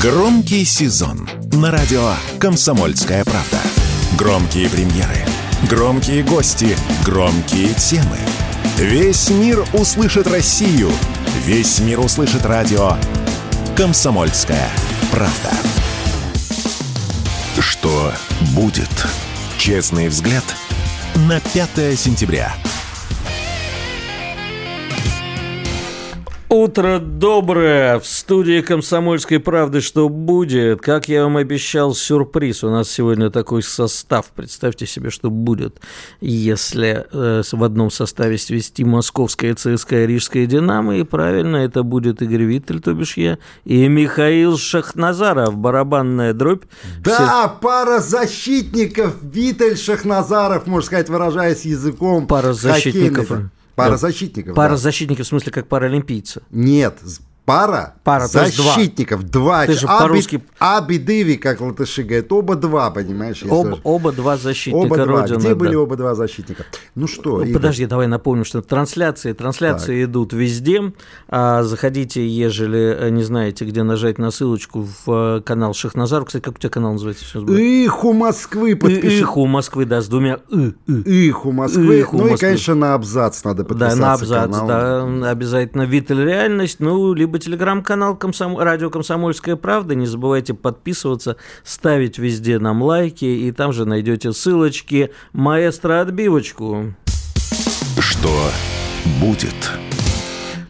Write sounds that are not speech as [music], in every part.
Громкий сезон на радио «Комсомольская правда». Громкие премьеры, громкие гости, громкие темы. Весь мир услышит Россию. Весь мир услышит радио «Комсомольская правда». Что будет? Честный взгляд на 5 сентября. Утро доброе! В студии «Комсомольской правды» что будет? Как я вам обещал, сюрприз. У нас сегодня такой состав. Представьте себе, что будет, если э, в одном составе свести московская ЦСКА и Рижская «Динамо». И правильно, это будет Игорь Виттель, то бишь я, и Михаил Шахназаров, барабанная дробь. Да, Все... пара защитников, Виттель Шахназаров, можно сказать, выражаясь языком Пара защитников. Пара защитников. Пара да. защитников, в смысле, как паралимпийцы? Нет, пара, пара защитников, два. Ты же по-русски... Абидыви, как латыши говорят, оба два, понимаешь? Об, оба два защитника оба два. Родины. Где да. были оба два защитника? Ну что? Ну, подожди, давай напомню, что трансляции, трансляции так. идут везде. А, заходите, ежели э, не знаете, где нажать на ссылочку в э, канал Шахназар. Кстати, как у тебя канал называется сейчас? Иху Москвы подпиши. Иху Москвы, да, с двумя и. Москвы. Иху ну Москвы. и, конечно, на абзац надо подписаться. Да, на абзац, канал. да, обязательно Виталь Реальность, ну, либо телеграм-канал Комсом... «Радио Комсомольская правда». Не забывайте подписываться, ставить везде нам лайки, и там же найдете ссылочки «Маэстро отбивочку». Что будет?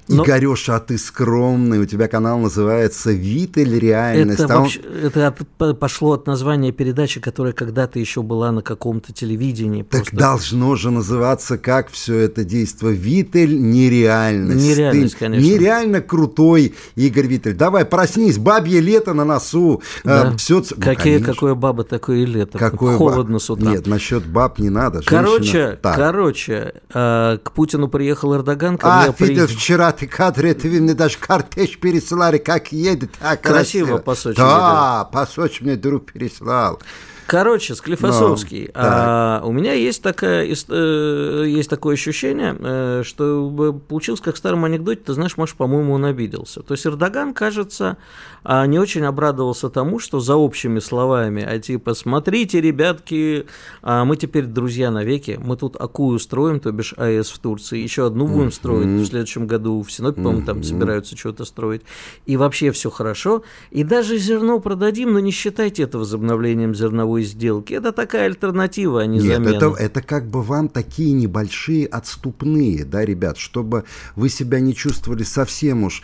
Но... Игореша, а ты скромный, у тебя канал называется «Витель реальность». Это, вообще, это от, пошло от названия передачи, которая когда-то еще была на каком-то телевидении. Так просто... должно же называться, как все это действо. «Витель нереальность». Нереальность, ты конечно. Нереально крутой Игорь Витель. Давай, проснись, бабье лето на носу. Да. А, все... Какие, ну, какое баба, такое и лето. Какое Холодно баб... с утра. Нет, насчет баб не надо. Женщина... Короче, так. короче, э, к Путину приехал Эрдоган. А, видел при... вчера ты кадры, это вы мне даже картеч переслали, как едет, так красиво. Красиво по Сочи. Да, по Сочи мне друг переслал. Короче, Склифосовский. Ну, а, у меня есть, такая, э, есть такое ощущение, э, что получилось как в старом анекдоте, ты знаешь, Маш, по-моему, он обиделся. То есть Эрдоган, кажется, а, не очень обрадовался тому, что за общими словами, а типа, смотрите, ребятки, а мы теперь друзья навеки, мы тут Акую строим, то бишь АЭС в Турции, еще одну будем строить в следующем году, в Синопе, по-моему, там собираются что-то строить, и вообще все хорошо, и даже зерно продадим, но не считайте это возобновлением зерновой зерновой сделки. Это такая альтернатива, а не Нет, замена. Это, это как бы вам такие небольшие отступные, да, ребят, чтобы вы себя не чувствовали совсем уж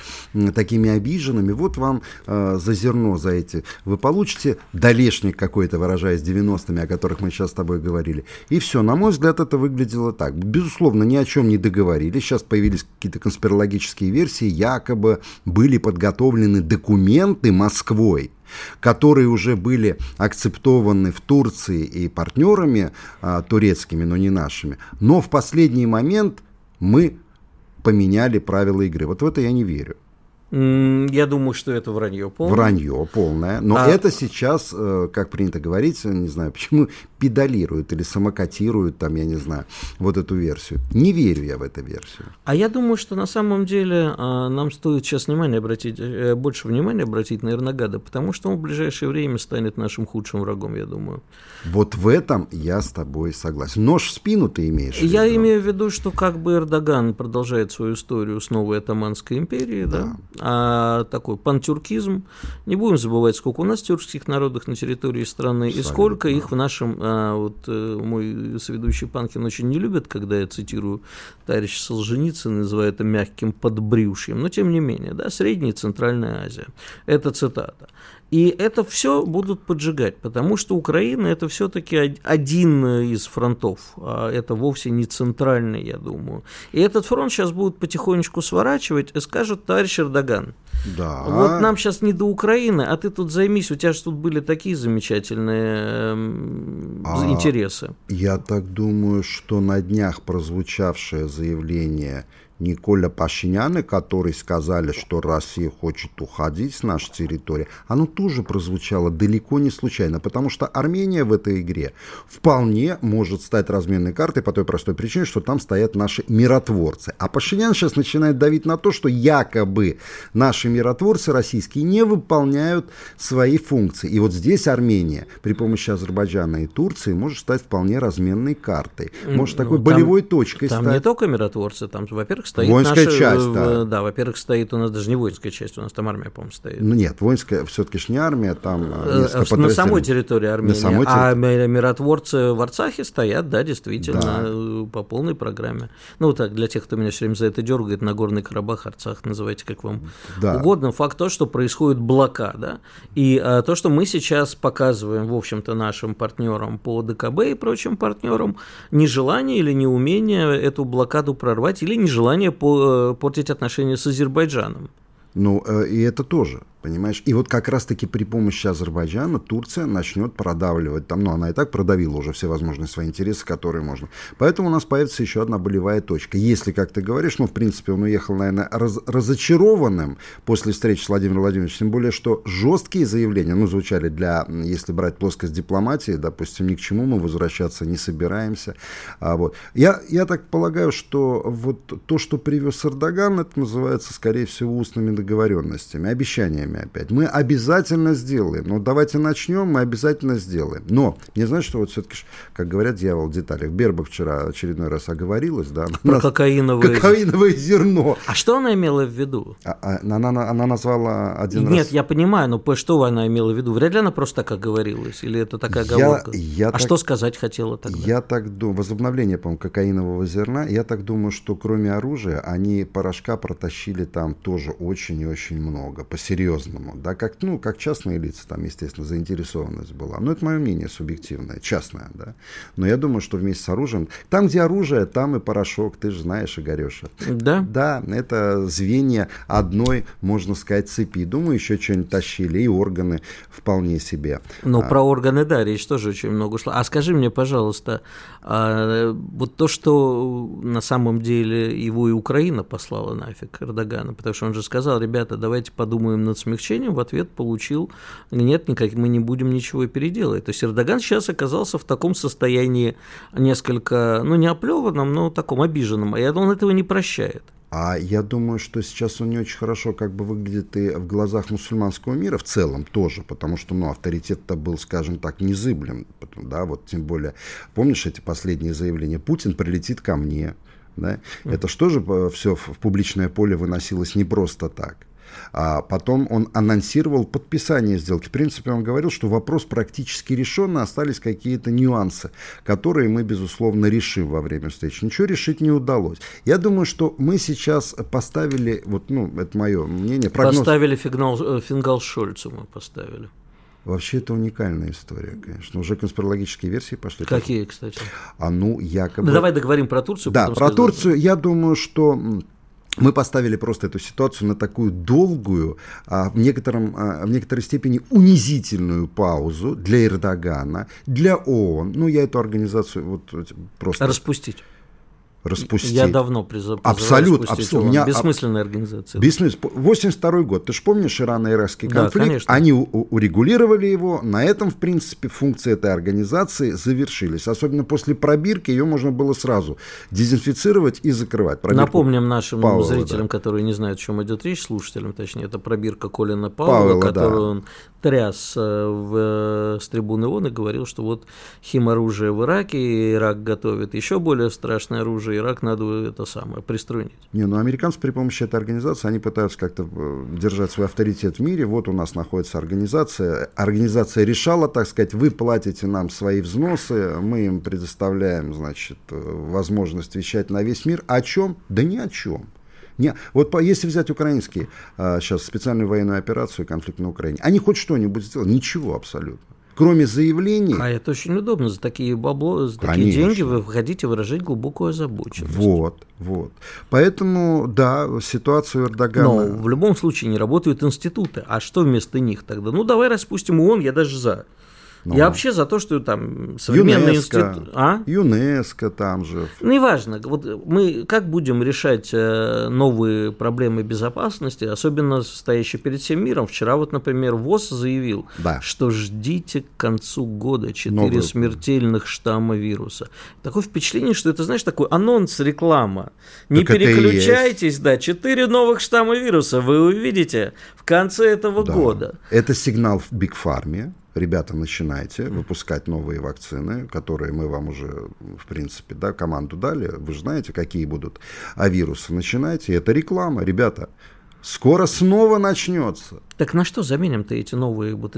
такими обиженными. Вот вам э, за зерно, за эти. Вы получите долешник какой-то, выражаясь 90-ми, о которых мы сейчас с тобой говорили. И все, на мой взгляд, это выглядело так. Безусловно, ни о чем не договорились. Сейчас появились какие-то конспирологические версии, якобы были подготовлены документы Москвой которые уже были акцептованы в Турции и партнерами а, турецкими, но не нашими. Но в последний момент мы поменяли правила игры. Вот в это я не верю. Я думаю, что это вранье полное. Вранье полное. Но а... это сейчас, э, как принято говорить, не знаю почему, педалируют или самокатируют, там, я не знаю, вот эту версию. Не верю я в эту версию. А я думаю, что на самом деле а, нам стоит сейчас внимание обратить, э, больше внимания обратить на Эрнагада, потому что он в ближайшее время станет нашим худшим врагом, я думаю. Вот в этом я с тобой согласен. Нож в спину ты имеешь в виду? Я имею в виду, что как бы Эрдоган продолжает свою историю с новой Атаманской империей, да, да а такой пантюркизм. Не будем забывать, сколько у нас тюркских народов на территории страны Абсолютно. и сколько их в нашем... А, вот э, мой соведущий Панкин очень не любит, когда я цитирую товарища Солженицына, называю это мягким подбрюшьем, но тем не менее, да, Средняя и Центральная Азия. Это цитата. И это все будут поджигать, потому что Украина это все-таки один из фронтов, а это вовсе не центральный, я думаю. И этот фронт сейчас будут потихонечку сворачивать и скажут, товарищ Эрдоган, да. вот нам сейчас не до Украины, а ты тут займись, у тебя же тут были такие замечательные а, интересы. Я так думаю, что на днях прозвучавшее заявление Николя Пашиняна, которые сказали, что Россия хочет уходить с нашей территории, оно тоже прозвучало далеко не случайно, потому что Армения в этой игре вполне может стать разменной картой по той простой причине, что там стоят наши миротворцы. А Пашинян сейчас начинает давить на то, что якобы наши миротворцы российские не выполняют свои функции. И вот здесь Армения при помощи Азербайджана и Турции может стать вполне разменной картой. Может Ну, такой там- болевой точкой Там стать. не только миротворцы, там, во-первых, стоит Воинская наша, часть, э, да. во-первых, стоит у нас даже не воинская часть, у нас там армия, по-моему, стоит. Ну нет, воинская все-таки ж не армия, там э, Э, На самой территории Армении. самой А ми- миротворцы в Арцахе стоят, да, действительно, Да. э, по полной программе. Ну, так, для тех, кто меня все время за это дергает, Нагорный Карабах, Арцах, называйте как вам Да. угодно. Факт то, что происходит блокада. И э, то, что мы сейчас показываем, в общем-то, нашим партнерам по ДКБ и прочим партнерам, нежелание или неумение эту блокаду прорвать, или нежелание по- э, портить отношения с Азербайджаном. Ну, э, и это тоже, понимаешь? И вот как раз-таки при помощи Азербайджана Турция начнет продавливать там, ну, она и так продавила уже все возможные свои интересы, которые можно. Поэтому у нас появится еще одна болевая точка. Если, как ты говоришь, ну, в принципе, он уехал, наверное, раз- разочарованным после встречи с Владимиром Владимировичем, тем более, что жесткие заявления, ну, звучали для, если брать плоскость дипломатии, допустим, ни к чему мы возвращаться не собираемся. А, вот. я, я так полагаю, что вот то, что привез Эрдоган, это называется, скорее всего, устными договоренностями, обещаниями опять. Мы обязательно сделаем. Ну, давайте начнем, мы обязательно сделаем. Но, не знаю, что вот все-таки, как говорят, дьявол в деталях. Берба вчера очередной раз оговорилась, да? Про Нас- кокаиновые... Кокаиновое зерно. А что она имела в виду? А- а она, она, она назвала один Нет, раз... я понимаю, но по- что она имела в виду? Вряд ли она просто так оговорилась, или это такая Я- оговорка? я а так- что сказать хотела тогда? Я так думаю, возобновление, по-моему, кокаинового зерна, я так думаю, что кроме оружия, они порошка протащили там тоже очень и очень много, по-серьезному, да, как, ну, как частные лица, там, естественно, заинтересованность была. Но это мое мнение субъективное, частное, да. Но я думаю, что вместе с оружием, там, где оружие, там и порошок, ты же знаешь, Игореша. Да? Да, это звенья одной, можно сказать, цепи. Думаю, еще что-нибудь тащили, и органы вполне себе. Ну, про органы, да, речь тоже очень много шла. А скажи мне, пожалуйста, а, вот то, что на самом деле его и Украина послала нафиг Эрдогана, потому что он же сказал, ребята, давайте подумаем над смягчением, в ответ получил, нет, никак, мы не будем ничего переделать. То есть Эрдоган сейчас оказался в таком состоянии несколько, ну, не оплеванном, но таком обиженном, и он этого не прощает. А я думаю, что сейчас он не очень хорошо как бы выглядит и в глазах мусульманского мира в целом тоже, потому что, ну, авторитет-то был, скажем так, незыблем, да, вот тем более, помнишь эти последние заявления, Путин прилетит ко мне, да, это что же все в публичное поле выносилось не просто так. А потом он анонсировал подписание сделки. В принципе, он говорил, что вопрос практически решен, остались какие-то нюансы, которые мы, безусловно, решим во время встречи. Ничего решить не удалось. Я думаю, что мы сейчас поставили, вот, ну, это мое мнение, прогноз. Поставили фигнал, э, фингал Шольцу мы поставили. Вообще это уникальная история, конечно. Уже конспирологические версии пошли. Какие, кстати? А ну, якобы... Ну, давай договорим про Турцию. Да, про. Турцию я думаю, что мы поставили просто эту ситуацию на такую долгую, а, в, некотором, а, в некоторой степени унизительную паузу для Эрдогана, для ООН. Ну, я эту организацию вот просто Распустить. Распустить. Я давно призыв, Абсолют, распустить абсолют. У меня- Бессмысленная организация. Бессмысленно. 82 год. Ты же помнишь ирано-иракский Да, конфликт? конечно. Они урегулировали его. На этом, в принципе, функции этой организации завершились. Особенно после пробирки ее можно было сразу дезинфицировать и закрывать. Пробирку Напомним нашим Пауэлла, зрителям, да. которые не знают, о чем идет речь, слушателям, точнее, это пробирка Колина Пауэлла, Пауэлла, да. которую он тряс э, в, э, с трибуны ООН и говорил, что вот химоружие в Ираке, Ирак готовит еще более страшное оружие, Ирак надо это самое приструнить. Не, ну американцы при помощи этой организации, они пытаются как-то э, держать свой авторитет в мире. Вот у нас находится организация. Организация решала, так сказать, вы платите нам свои взносы, мы им предоставляем, значит, возможность вещать на весь мир. О чем? Да ни о чем. Не, вот по- если взять украинские а, сейчас специальную военную операцию, конфликт на Украине, они хоть что-нибудь сделали? Ничего абсолютно. Кроме заявлений. А это очень удобно. За такие бабло, за такие Конечно. деньги вы хотите выражать глубокую озабоченность. Вот, вот. Поэтому, да, ситуацию Эрдогана... Но в любом случае не работают институты. А что вместо них тогда? Ну, давай распустим ООН, я даже за. Я вообще за то, что там современный институт... А? ЮНЕСКО там же. Ну, неважно. Вот мы как будем решать э, новые проблемы безопасности, особенно стоящие перед всем миром? Вчера вот, например, ВОЗ заявил, да. что ждите к концу года 4 Новый... смертельных штамма вируса. Такое впечатление, что это, знаешь, такой анонс, реклама. Не так переключайтесь, да, 4 новых штамма вируса вы увидите в конце этого да. года. Это сигнал в Биг Фарме ребята, начинайте выпускать новые вакцины, которые мы вам уже, в принципе, да, команду дали. Вы же знаете, какие будут а вирусы. Начинайте. Это реклама, ребята. Скоро снова начнется. Так на что заменим-то эти новые вот,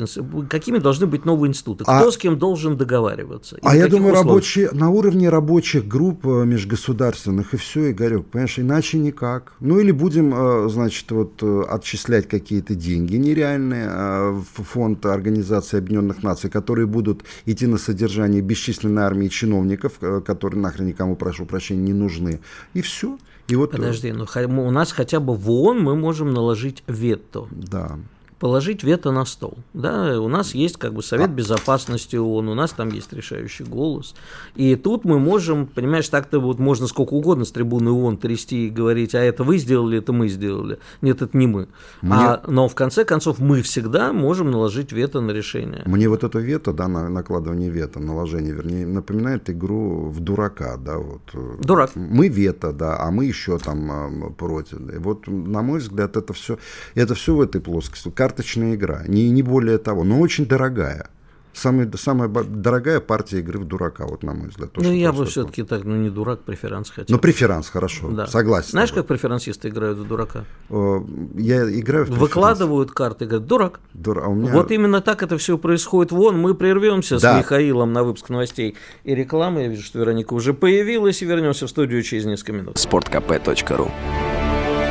какими должны быть новые институты? А Кто а, с кем должен договариваться? А я думаю, рабочие, на уровне рабочих групп э, межгосударственных и все, Игорек, понимаешь, иначе никак. Ну или будем, э, значит, вот э, отчислять какие-то деньги нереальные в фонд Организации Объединенных Наций, которые будут идти на содержание бесчисленной армии чиновников, которые нахрен никому, прошу прощения, не нужны. И все. И вот... Подожди, ну у нас хотя бы в ООН мы можем наложить вето. Да положить вето на стол. Да, у нас есть как бы Совет Безопасности ООН, у нас там есть решающий голос. И тут мы можем, понимаешь, так-то вот можно сколько угодно с трибуны ООН трясти и говорить, а это вы сделали, это мы сделали. Нет, это не мы. Мне... А, но в конце концов мы всегда можем наложить вето на решение. Мне вот это вето, да, на, накладывание вето, наложение, вернее, напоминает игру в дурака, да, вот. Дурак. Мы вето, да, а мы еще там а, против. И вот, на мой взгляд, это все, это все в этой плоскости карточная игра, не, не более того, но очень дорогая. Самая, самая дорогая партия игры в дурака, вот на мой взгляд. То, ну, я бы все-таки так, ну, не дурак, преферанс хотел. Ну, преферанс, хорошо, да. согласен. Знаешь, как преферансисты играют в дурака? Я играю в преферанс. Выкладывают карты, говорят, дурак. Дур... А меня... Вот именно так это все происходит. Вон, мы прервемся да. с Михаилом на выпуск новостей и рекламы. Я вижу, что Вероника уже появилась, и вернемся в студию через несколько минут. Спорткп.ру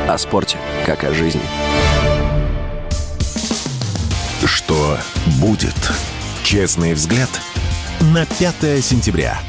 О спорте, как о жизни. Что будет? Честный взгляд на 5 сентября.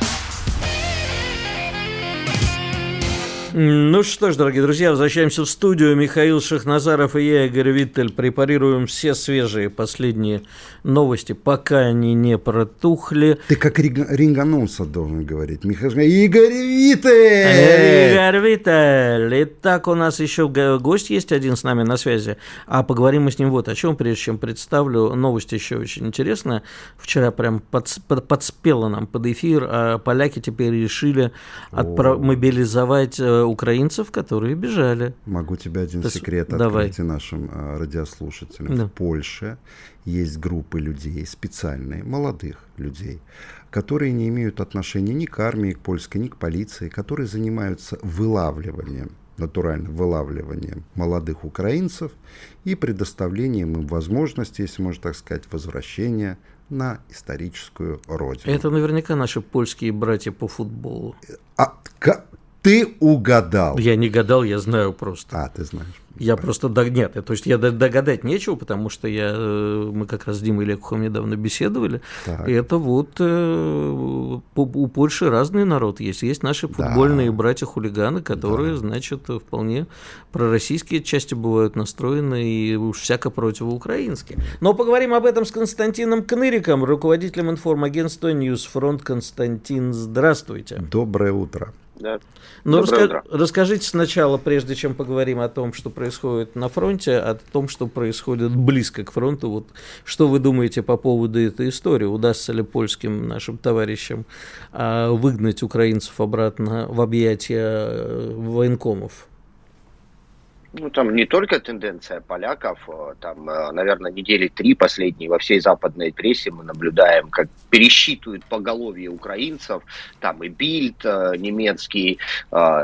Ну что ж, дорогие друзья, возвращаемся в студию. Михаил Шахназаров и я, Игорь Виттель, препарируем все свежие последние новости, пока они не протухли. Ты как ринганонса должен говорить. Михаил Игорь Виттель! Игорь Виттель! Итак, у нас еще гость есть один с нами на связи. А поговорим мы с ним вот о чем, прежде чем представлю. Новость еще очень интересная. Вчера прям подс подспела нам под эфир, а поляки теперь решили мобилизовать э, украинцев, которые бежали. Могу тебе один То секрет давай. открыть нашим а, радиослушателям. Да. В Польше есть группы людей, специальные, молодых людей, которые не имеют отношения ни к армии, ни к польской, ни к полиции, которые занимаются вылавливанием натурально вылавливанием молодых украинцев и предоставлением им возможности, если можно так сказать, возвращения на историческую родину. Это наверняка наши польские братья по футболу. А, ты угадал. Я не гадал, я знаю просто. А, ты знаешь. Я просто нет, то есть я догадать нечего, потому что я э, мы как раз с Димой Лекухом недавно беседовали. Так. И это вот э, у Польши разный народ есть. Есть наши футбольные да. братья-хулиганы, которые, да. значит, вполне пророссийские части бывают настроены и уж всяко противоукраинские. Но поговорим об этом с Константином Кныриком, руководителем информагентства Ньюсфронт. Константин, здравствуйте. Доброе утро. Да. Ну, раска... расскажите сначала, прежде чем поговорим о том, что происходит на фронте, о том, что происходит близко к фронту. Вот что вы думаете по поводу этой истории? Удастся ли польским нашим товарищам а, выгнать украинцев обратно в объятия э, военкомов? Ну, там не только тенденция поляков, э, там, э, наверное, недели три последние во всей западной прессе мы наблюдаем, как пересчитывают поголовье украинцев, там и Бильд э, немецкий,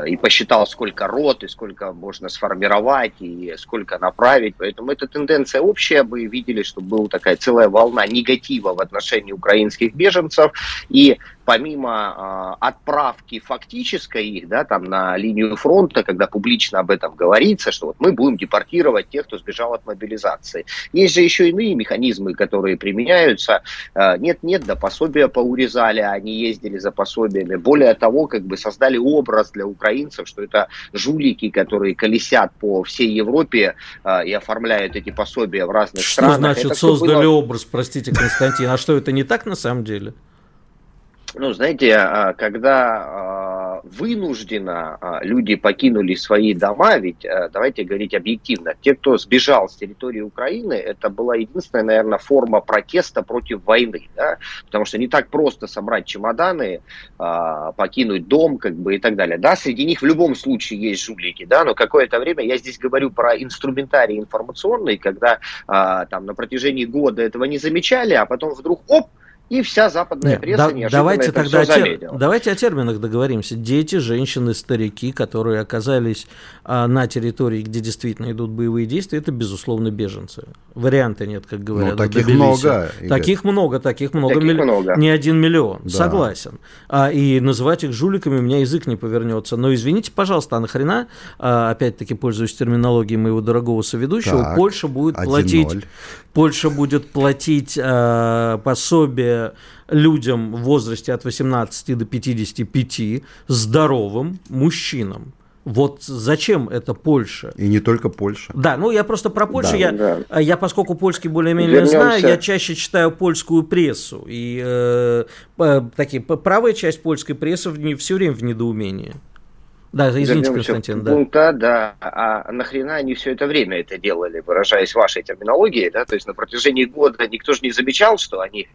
и посчитал, сколько рот, и сколько можно сформировать, и сколько направить. Поэтому эта тенденция общая. Мы видели, что была такая целая волна негатива в отношении украинских беженцев. И помимо э, отправки фактической их, да, там на линию фронта, когда публично об этом говорится, что вот мы будем депортировать тех, кто сбежал от мобилизации. Есть же еще иные механизмы, которые применяются. Э, нет-нет, да пособия поурезали, они ездили за пособиями. Более того, как бы создали образ для украинцев, что это жулики, которые колесят по всей Европе э, и оформляют эти пособия в разных что странах. Что значит это создали было... образ, простите, Константин, а что это не так на самом деле? Ну, знаете, а, когда а, вынужденно а, люди покинули свои дома, ведь давайте говорить объективно, те, кто сбежал с территории Украины, это была единственная, наверное, форма протеста против войны, да? потому что не так просто собрать чемоданы, покинуть дом, как бы и так далее. Да, среди них в любом случае есть жулики, да, но какое-то время я здесь говорю про инструментарий информационный, когда там на протяжении года этого не замечали, а потом вдруг оп, и вся западная Нет, пресса да, давайте это тогда все о тер... Давайте о терминах договоримся. Дети, женщины, старики, которые оказались а, на территории, где действительно идут боевые действия, это, безусловно, беженцы. Варианта нет, как говорят. Ну, таких много. Игорь. Таких много, таких много. Таких милли... много. Не один миллион. Да. Согласен. А, и называть их жуликами у меня язык не повернется. Но извините, пожалуйста, а нахрена, а, опять-таки, пользуясь терминологией моего дорогого соведущего, так, Польша будет платить... Польша будет платить а, пособие людям в возрасте от 18 до 55 здоровым мужчинам. Вот зачем это Польша? И не только Польша. Да, ну я просто про Польшу, да, я, да. я поскольку польский более-менее знаю, я чаще читаю польскую прессу. И э, такие, правая часть польской прессы в, все время в недоумении. Да, извините, Константин, да. Пункта, да. А нахрена они все это время это делали, выражаясь вашей терминологией, да? То есть на протяжении года никто же не замечал, что они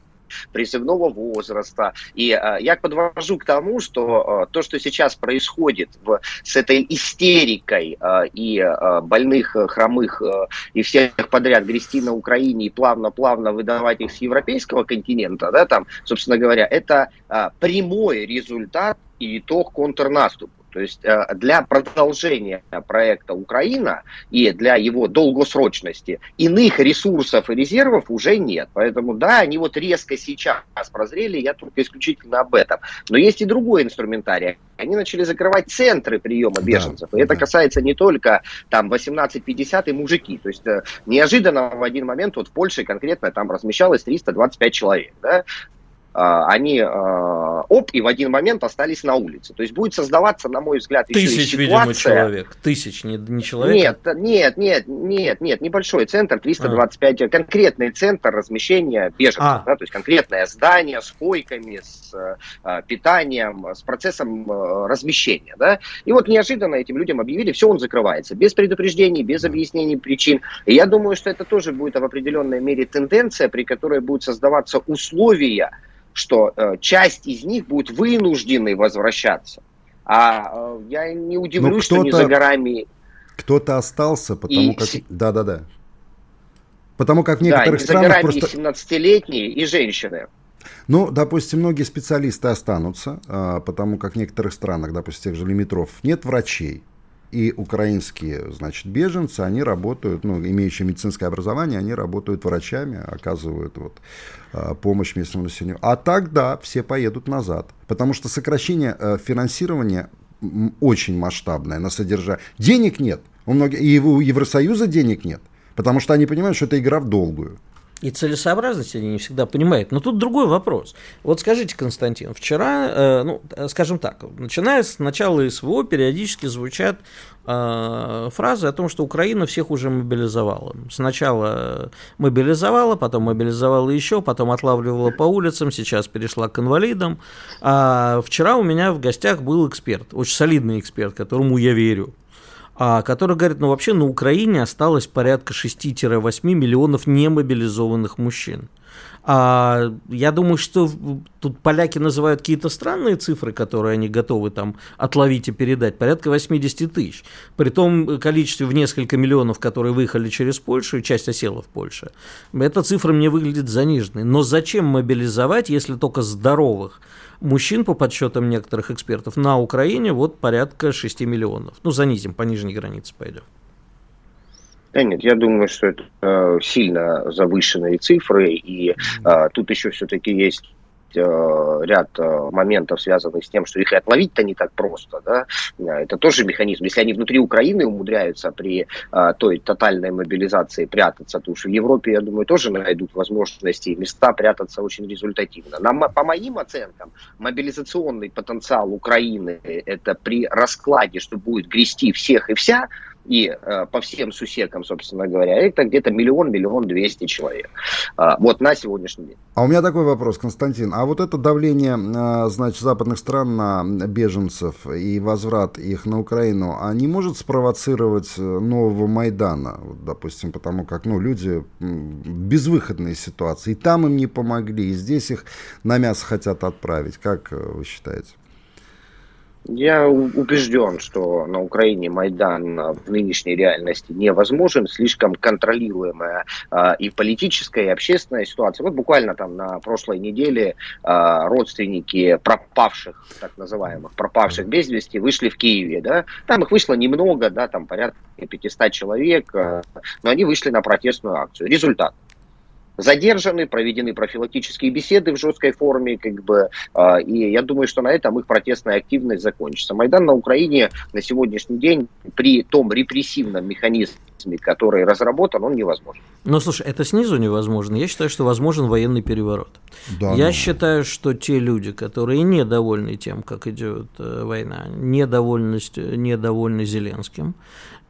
призывного возраста. И э, я подвожу к тому, что э, то, что сейчас происходит в, с этой истерикой э, и э, больных, э, хромых э, и всех подряд грести на Украине и плавно-плавно выдавать их с европейского континента, да, там, собственно говоря, это э, прямой результат и итог контрнаступа. То есть э, для продолжения проекта Украина и для его долгосрочности иных ресурсов и резервов уже нет. Поэтому да, они вот резко сейчас прозрели, я только исключительно об этом. Но есть и другой инструментарий. Они начали закрывать центры приема беженцев. Да, и это да. касается не только там 18-50 и мужики. То есть э, неожиданно в один момент вот в Польше конкретно там размещалось 325 человек. Да? А, они а, оп, и в один момент остались на улице. То есть будет создаваться, на мой взгляд, еще Тысяч, и ситуация... видимо, человек. Тысяч, не, не человек. Нет, нет, нет, нет, нет, небольшой центр, 325, а. конкретный центр размещения беженцев, а. да, то есть конкретное здание с койками, с а, питанием, с процессом а, размещения, да. И вот неожиданно этим людям объявили, все, он закрывается, без предупреждений, без объяснений причин. И я думаю, что это тоже будет в определенной мере тенденция, при которой будут создаваться условия, что э, часть из них будет вынуждены возвращаться. А э, я не удивлюсь, что не за горами... Кто-то остался, потому и... как... Да-да-да. Потому как в некоторых да, странах просто... 17-летние и женщины. Ну, допустим, многие специалисты останутся, а, потому как в некоторых странах, допустим, тех же лимитров, нет врачей и украинские, значит, беженцы, они работают, ну, имеющие медицинское образование, они работают врачами, оказывают вот а, помощь местному населению. А так, да, все поедут назад, потому что сокращение э, финансирования очень масштабное на содержание. Денег нет, у многих, и у Евросоюза денег нет, потому что они понимают, что это игра в долгую. И целесообразность они не всегда понимают. Но тут другой вопрос. Вот скажите, Константин, вчера, э, ну, скажем так, начиная с начала СВО, периодически звучат э, фразы о том, что Украина всех уже мобилизовала. Сначала мобилизовала, потом мобилизовала еще, потом отлавливала по улицам, сейчас перешла к инвалидам. А вчера у меня в гостях был эксперт, очень солидный эксперт, которому я верю который говорит, ну вообще на Украине осталось порядка 6-8 миллионов немобилизованных мужчин. А, я думаю, что тут поляки называют какие-то странные цифры, которые они готовы там отловить и передать, порядка 80 тысяч. При том количестве в несколько миллионов, которые выехали через Польшу, и часть осела в Польше. Эта цифра мне выглядит заниженной. Но зачем мобилизовать, если только здоровых Мужчин, по подсчетам некоторых экспертов, на Украине вот порядка 6 миллионов. Ну, занизим, по нижней границе пойдем. Да нет, я думаю, что это э, сильно завышенные цифры, и э, тут еще все-таки есть э, ряд моментов, связанных с тем, что их и отловить-то не так просто. Да? Это тоже механизм. Если они внутри Украины умудряются при той тотальной мобилизации прятаться, то уж в Европе, я думаю, тоже найдут возможности и места прятаться очень результативно. На, по моим оценкам, мобилизационный потенциал Украины это при раскладе, что будет грести всех и вся, и э, по всем сусекам, собственно говоря, это где-то миллион, миллион двести человек. Э, вот на сегодняшний день. А у меня такой вопрос, Константин. А вот это давление, э, значит, западных стран на беженцев и возврат их на Украину, а не может спровоцировать э, нового Майдана, вот, допустим, потому как, ну, люди в безвыходной ситуации, и там им не помогли, и здесь их на мясо хотят отправить. Как э, вы считаете? Я убежден, что на Украине Майдан в нынешней реальности невозможен, слишком контролируемая э, и политическая, и общественная ситуация. Вот буквально там на прошлой неделе э, родственники пропавших, так называемых, пропавших без вести, вышли в Киеве. Да? Там их вышло немного, да, там порядка 500 человек, э, но они вышли на протестную акцию. Результат задержаны, проведены профилактические беседы в жесткой форме, как бы, э, и я думаю, что на этом их протестная активность закончится. Майдан на Украине на сегодняшний день при том репрессивном механизме, который разработан, он невозможен. Но слушай, это снизу невозможно. Я считаю, что возможен военный переворот. Да, Я ну... считаю, что те люди, которые недовольны тем, как идет э, война, недовольны, недовольны Зеленским,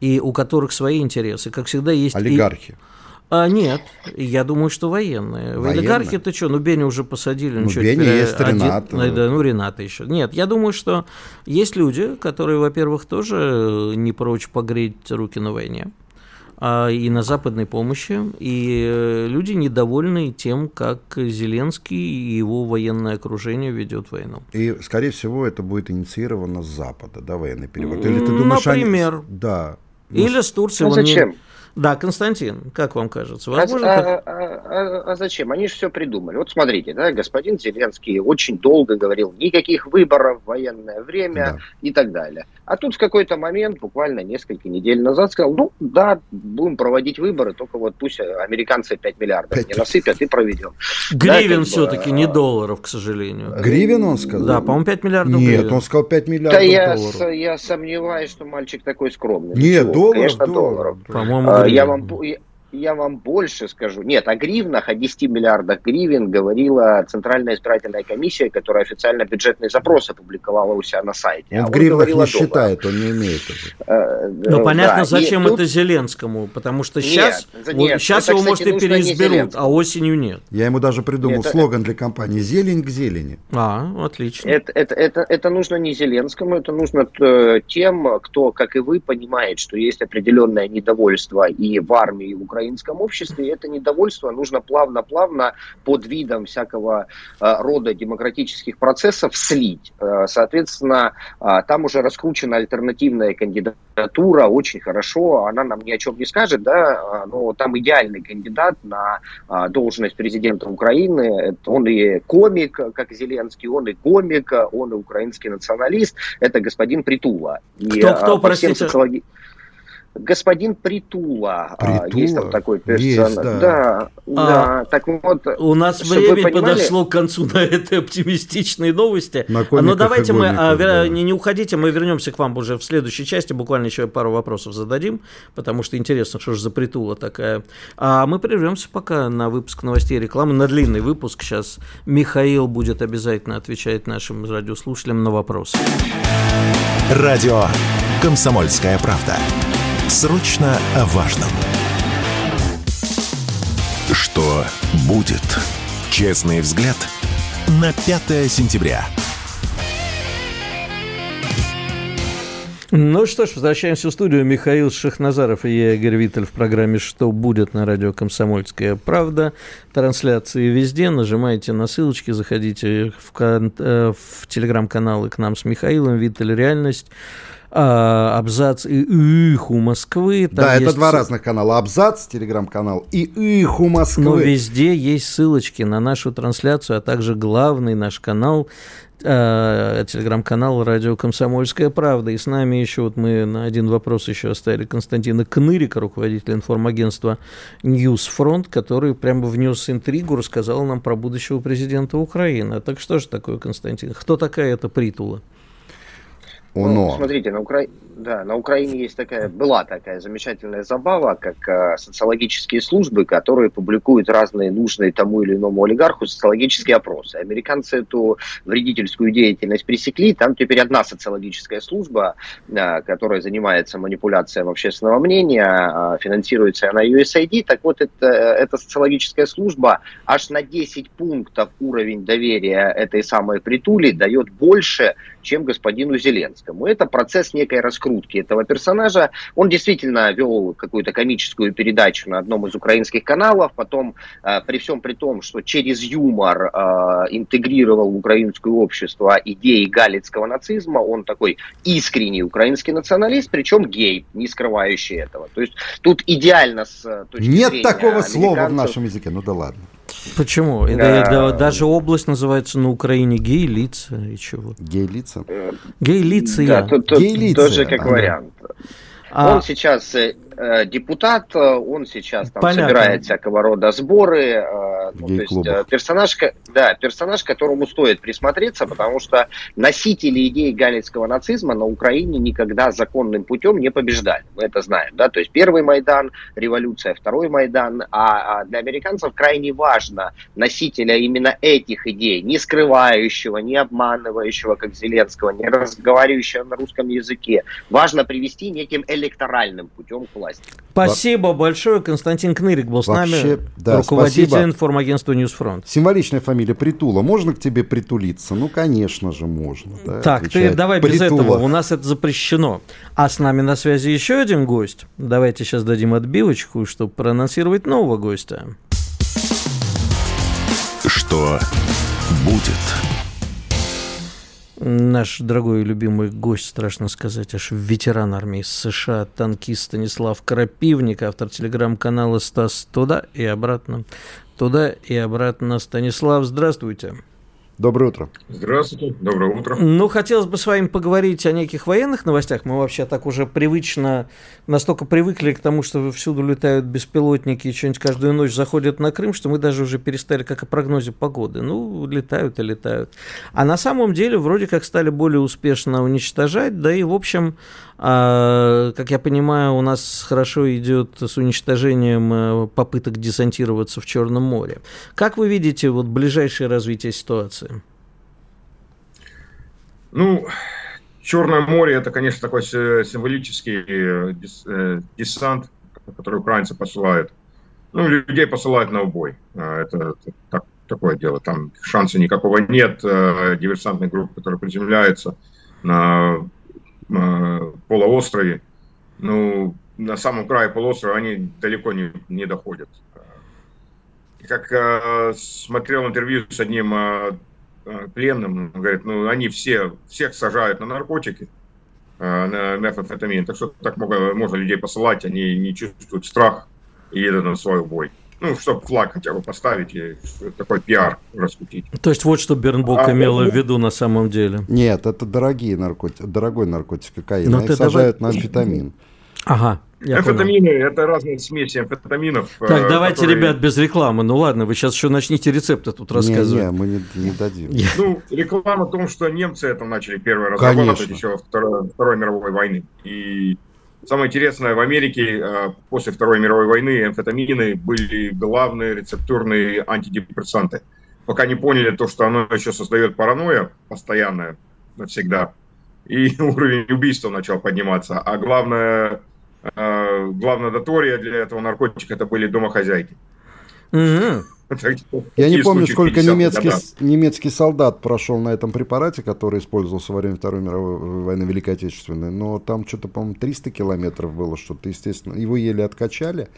и у которых свои интересы, как всегда, есть... Олигархи. И а, нет, я думаю, что военные. военные? В олигархи это что? Ну, Бенни уже посадили. Ну, ну Бенни есть один, Ренат. Ну, да, ну, Рената еще. Нет, я думаю, что есть люди, которые, во-первых, тоже не прочь погреть руки на войне а и на западной помощи, и э, люди недовольны тем, как Зеленский и его военное окружение ведет войну. И, скорее всего, это будет инициировано с Запада, да, военный перевод? Или ты думаешь, Например. Они... Да. Или с Турцией. Ну, зачем? Не... Да, Константин, как вам кажется? А Возможно, а, как... а, а, а зачем? Они же все придумали. Вот смотрите, да, господин Зеленский очень долго говорил, никаких выборов в военное время да. и так далее. А тут в какой-то момент, буквально несколько недель назад, сказал, ну да, будем проводить выборы, только вот пусть американцы 5 миллиардов 5... не насыпят и проведем. Гривен да, все-таки, бы, не долларов, к сожалению. Гривен он сказал? Да, по-моему, 5 миллиардов Нет, гривен. он сказал 5 миллиардов да долларов. я, я сомневаюсь, что мальчик такой скромный. Нет, долларов, Конечно, долларов. По-моему, а, я вам, я вам больше скажу. Нет, о гривнах, о 10 миллиардах гривен говорила Центральная избирательная комиссия, которая официально бюджетный запрос опубликовала у себя на сайте. Он а в гривнах не считает, он не имеет это. Ну, понятно, да. зачем и это тут... Зеленскому, потому что сейчас, нет, нет, сейчас это, его, кстати, может, и переизберут, а осенью нет. Я ему даже придумал это... слоган для компании «Зелень к зелени». А, отлично. Это, это, это, это нужно не Зеленскому, это нужно э, тем, кто, как и вы, понимает, что есть определенное недовольство и в армии, и в Украине, украинском обществе. И это недовольство нужно плавно-плавно под видом всякого э, рода демократических процессов слить. Э, соответственно, э, там уже раскручена альтернативная кандидатура, очень хорошо, она нам ни о чем не скажет, да, но там идеальный кандидат на должность президента Украины. Он и комик, как Зеленский, он и комик, он и украинский националист. Это господин Притула. И, кто, кто, простите? Социологи господин Притула. Притула? Есть там такой персонаж. да. Да, а, да. Так вот. У нас время понимали... подошло к концу [laughs] на этой оптимистичной новости. На Но ну, давайте мы, а, да. не, не уходите, мы вернемся к вам уже в следующей части, буквально еще пару вопросов зададим, потому что интересно, что же за Притула такая. А мы прервемся пока на выпуск новостей и рекламы, на длинный выпуск. Сейчас Михаил будет обязательно отвечать нашим радиослушателям на вопросы. Радио «Комсомольская правда». Срочно о важном. Что будет? Честный взгляд на 5 сентября. Ну что ж, возвращаемся в студию. Михаил Шахназаров и я, Игорь Виттель в программе «Что будет» на радио «Комсомольская правда». Трансляции везде. Нажимайте на ссылочки, заходите в, кон- э, в телеграм-каналы к нам с Михаилом. Виттель «Реальность» абзац и их у Москвы. Там да, это два разных канала. Абзац, телеграм-канал, и их у Москвы. Но везде есть ссылочки на нашу трансляцию, а также главный наш канал э, телеграм-канал «Радио Комсомольская правда». И с нами еще, вот мы на один вопрос еще оставили Константина Кнырика, руководителя информагентства «Ньюсфронт», который прямо внес интригу, рассказал нам про будущего президента Украины. Так что же такое, Константин? Кто такая эта Притула? Она. Ну, смотрите, на, Укра... да, на Украине есть такая, была такая замечательная забава, как э, социологические службы, которые публикуют разные нужные тому или иному олигарху социологические опросы. Американцы эту вредительскую деятельность пресекли. Там теперь одна социологическая служба, э, которая занимается манипуляцией общественного мнения, э, финансируется она USAID. Так вот, это, эта социологическая служба аж на 10 пунктов уровень доверия этой самой притули дает больше, чем господину Зеленскому. Это процесс некой раскрутки этого персонажа. Он действительно вел какую-то комическую передачу на одном из украинских каналов, потом э, при всем при том, что через юмор э, интегрировал в украинское общество идеи галицкого нацизма, он такой искренний украинский националист, причем гей, не скрывающий этого. То есть тут идеально с э, точки Нет зрения такого слова в нашем языке, ну да ладно. Почему? Да. Даже область называется на Украине гей-лица и чего? Гей-лица? Гей-лица, да, тут, тут гей-лица. тоже как ага. вариант. А... Он сейчас Э, депутат, э, он сейчас там Понятно. собирает всякого рода сборы. Э, ну, то есть персонаж, да, персонаж, которому стоит присмотреться, потому что носители идей галицкого нацизма на Украине никогда законным путем не побеждали. Мы это знаем. Да? То есть первый Майдан, революция, второй Майдан. А, а для американцев крайне важно носителя именно этих идей, не скрывающего, не обманывающего, как Зеленского, не разговаривающего на русском языке. Важно привести неким электоральным путем к власти власти. Спасибо большое. Константин Кнырик был с Вообще, нами, да, руководитель спасибо. информагентства Ньюсфронт. Символичная фамилия Притула. Можно к тебе притулиться? Ну, конечно же, можно. Да, так, ты давай Притула. без этого. У нас это запрещено. А с нами на связи еще один гость. Давайте сейчас дадим отбивочку, чтобы проанонсировать нового гостя. Что будет? Наш дорогой и любимый гость, страшно сказать, аж ветеран армии США, танкист Станислав Крапивник, автор телеграм-канала «Стас туда и обратно». Туда и обратно. Станислав, здравствуйте. Доброе утро. Здравствуйте, доброе утро. Ну, хотелось бы с вами поговорить о неких военных новостях. Мы вообще так уже привычно, настолько привыкли к тому, что всюду летают беспилотники и что-нибудь каждую ночь заходят на Крым, что мы даже уже перестали как о прогнозе погоды. Ну, летают и летают. А на самом деле вроде как стали более успешно уничтожать, да и, в общем, а, как я понимаю, у нас хорошо идет с уничтожением э, попыток десантироваться в Черном море. Как вы видите вот ближайшее развитие ситуации? Ну, Черное море это, конечно, такой символический э, э, десант, который украинцы посылают. Ну, людей посылают на убой. А, это, так, такое дело. Там шанса никакого нет. Диверсантной группы, которая приземляется на Э, полуострове, ну, на самом крае полуострова они далеко не, не доходят. Как э, смотрел интервью с одним э, пленным, он говорит, ну, они все, всех сажают на наркотики, э, на мефамфетамин, так что так много, можно людей посылать, они не чувствуют страх и едут на свой бой ну, чтобы флаг хотя бы поставить и такой пиар раскрутить. То есть вот что Бернбок а, имела ну, в виду на самом деле. Нет, это дорогие наркотики, дорогой наркотик кокаин. Они сажают давай... на амфетамин. Ага. Амфетамины – это разные смеси амфетаминов. Так, э, давайте, которые... ребят, без рекламы. Ну ладно, вы сейчас еще начните рецепты тут рассказывать. Не, не мы не, не дадим. Ну, реклама о том, что немцы это начали первый раз разрабатывать еще Второй, Второй мировой войны. И Самое интересное, в Америке э, после Второй мировой войны амфетамины были главные рецептурные антидепрессанты. Пока не поняли то, что оно еще создает паранойя постоянная, навсегда. И [laughs] уровень убийства начал подниматься. А главное, главная дотория для этого наркотика это были домохозяйки. Mm-hmm. [laughs] Я не помню, сколько немецкий, немецкий солдат прошел на этом препарате, который использовался во время Второй мировой войны Великой Отечественной, но там что-то, по-моему, 300 километров было, что-то, естественно, его еле откачали,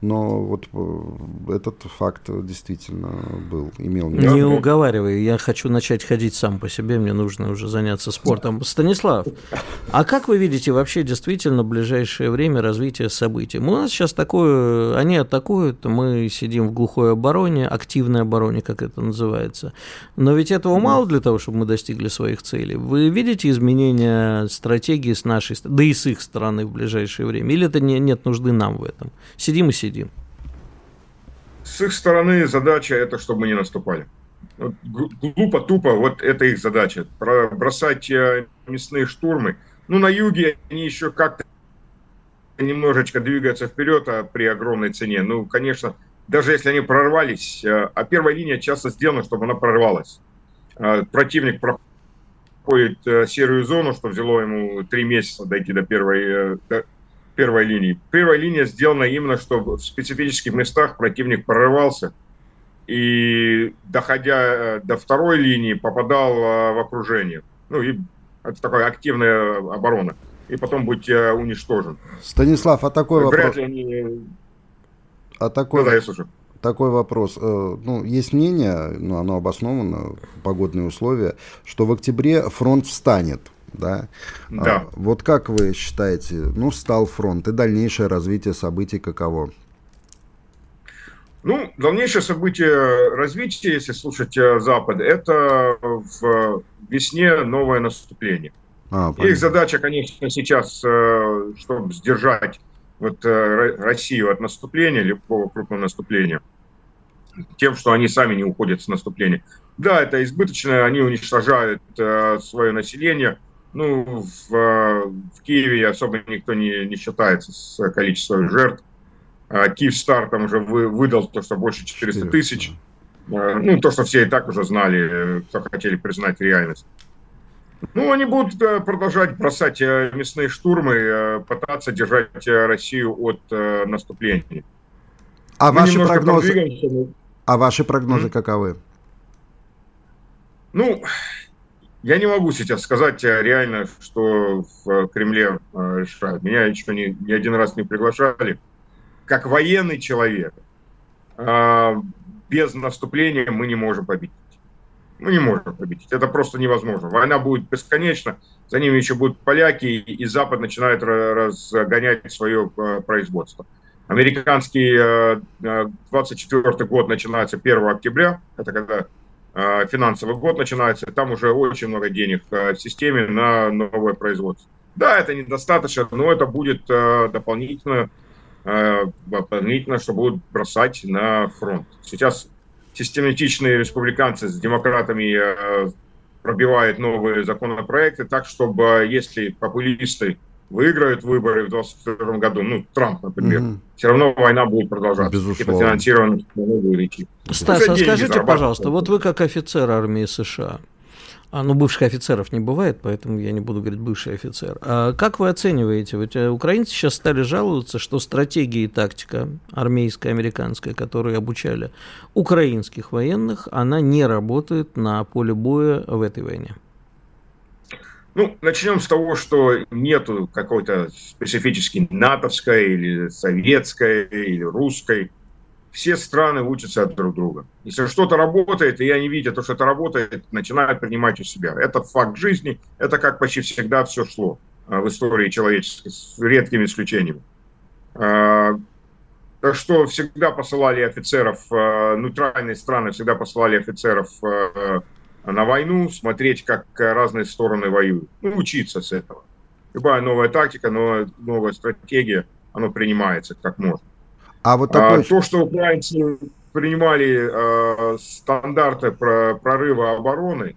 но вот э, этот факт действительно был, имел место. Не уговаривай, я хочу начать ходить сам по себе, мне нужно уже заняться спортом. Станислав, а как вы видите вообще действительно в ближайшее время развитие событий? У нас сейчас такое, они атакуют, мы сидим в глухой обороне, активной обороне, как это называется. Но ведь этого мало для того, чтобы мы достигли своих целей. Вы видите изменения стратегии с нашей, да и с их стороны в ближайшее время? Или это не, нет нужды нам в этом? Сидим и сидим. С их стороны задача это, чтобы мы не наступали. Глупо, тупо, вот это их задача. Бросать э, мясные штурмы. Ну, на юге они еще как-то немножечко двигаются вперед а при огромной цене. Ну, конечно, даже если они прорвались, э, а первая линия часто сделана, чтобы она прорвалась. А противник проходит э, серую зону, что взяло ему три месяца дойти до первой, первой линии. Первая линия сделана именно, чтобы в специфических местах противник прорывался и, доходя до второй линии, попадал в окружение. Ну, и это такая активная оборона и потом быть э, уничтожен. Станислав, а такой Вряд вопрос... Ли они... А такой... Ну, да, я слушаю. Такой вопрос. Э, ну, есть мнение, но оно обосновано, погодные условия, что в октябре фронт встанет. Да? да. А, вот как вы считаете, ну, встал фронт, и дальнейшее развитие событий каково? Ну, дальнейшее событие развития, если слушать э, Запад, это в весне новое наступление. А, Их задача, конечно, сейчас, э, чтобы сдержать вот э, Россию от наступления, любого крупного наступления, тем, что они сами не уходят с наступления. Да, это избыточно, они уничтожают свое население. Ну, в, в Киеве особо никто не, не считается с количеством жертв. А Киевстар там уже вы, выдал то, что больше 400 тысяч. Ну, то, что все и так уже знали, кто хотели признать реальность. Ну, они будут э, продолжать бросать э, мясные штурмы, э, пытаться держать Россию от наступления. А ваши прогнозы? А ваши прогнозы mm-hmm. каковы? Ну, я не могу сейчас сказать реально, что в Кремле решают. Меня еще ни, ни один раз не приглашали. Как военный человек, без наступления мы не можем победить. Мы не можем победить. Это просто невозможно. Война будет бесконечна, за ними еще будут поляки, и Запад начинает разгонять свое э, производство. Американский 24 э, э, год начинается 1 октября, это когда финансовый год начинается, там уже очень много денег в системе на новое производство. Да, это недостаточно, но это будет дополнительно, дополнительно, что будут бросать на фронт. Сейчас систематичные республиканцы с демократами э, пробивают новые законопроекты так, чтобы э, если популисты выиграют выборы в 2022 году, ну, Трамп, например, mm-hmm. все равно война будет продолжаться. Безусловно. И по финансированию будет идти. Стас, а скажите, пожалуйста, вот вы как офицер армии США, а, ну, бывших офицеров не бывает, поэтому я не буду говорить бывший офицер. А как вы оцениваете? Ведь э, украинцы сейчас стали жаловаться, что стратегия и тактика армейская, американская, которые обучали украинских военных, она не работает на поле боя в этой войне. Ну, начнем с того, что нету какой-то специфической натовской или советской или русской все страны учатся от друг друга. Если что-то работает, и они видят, что это работает, начинают принимать у себя. Это факт жизни, это как почти всегда все шло а, в истории человеческой, с редкими исключениями. А, так что всегда посылали офицеров, а, нейтральные страны всегда посылали офицеров на войну, смотреть, как разные стороны воюют. Ну, учиться с этого. Любая новая тактика, новая, новая стратегия, она принимается как можно. А вот такой... а, то, что украинцы принимали э, стандарты про прорыва обороны,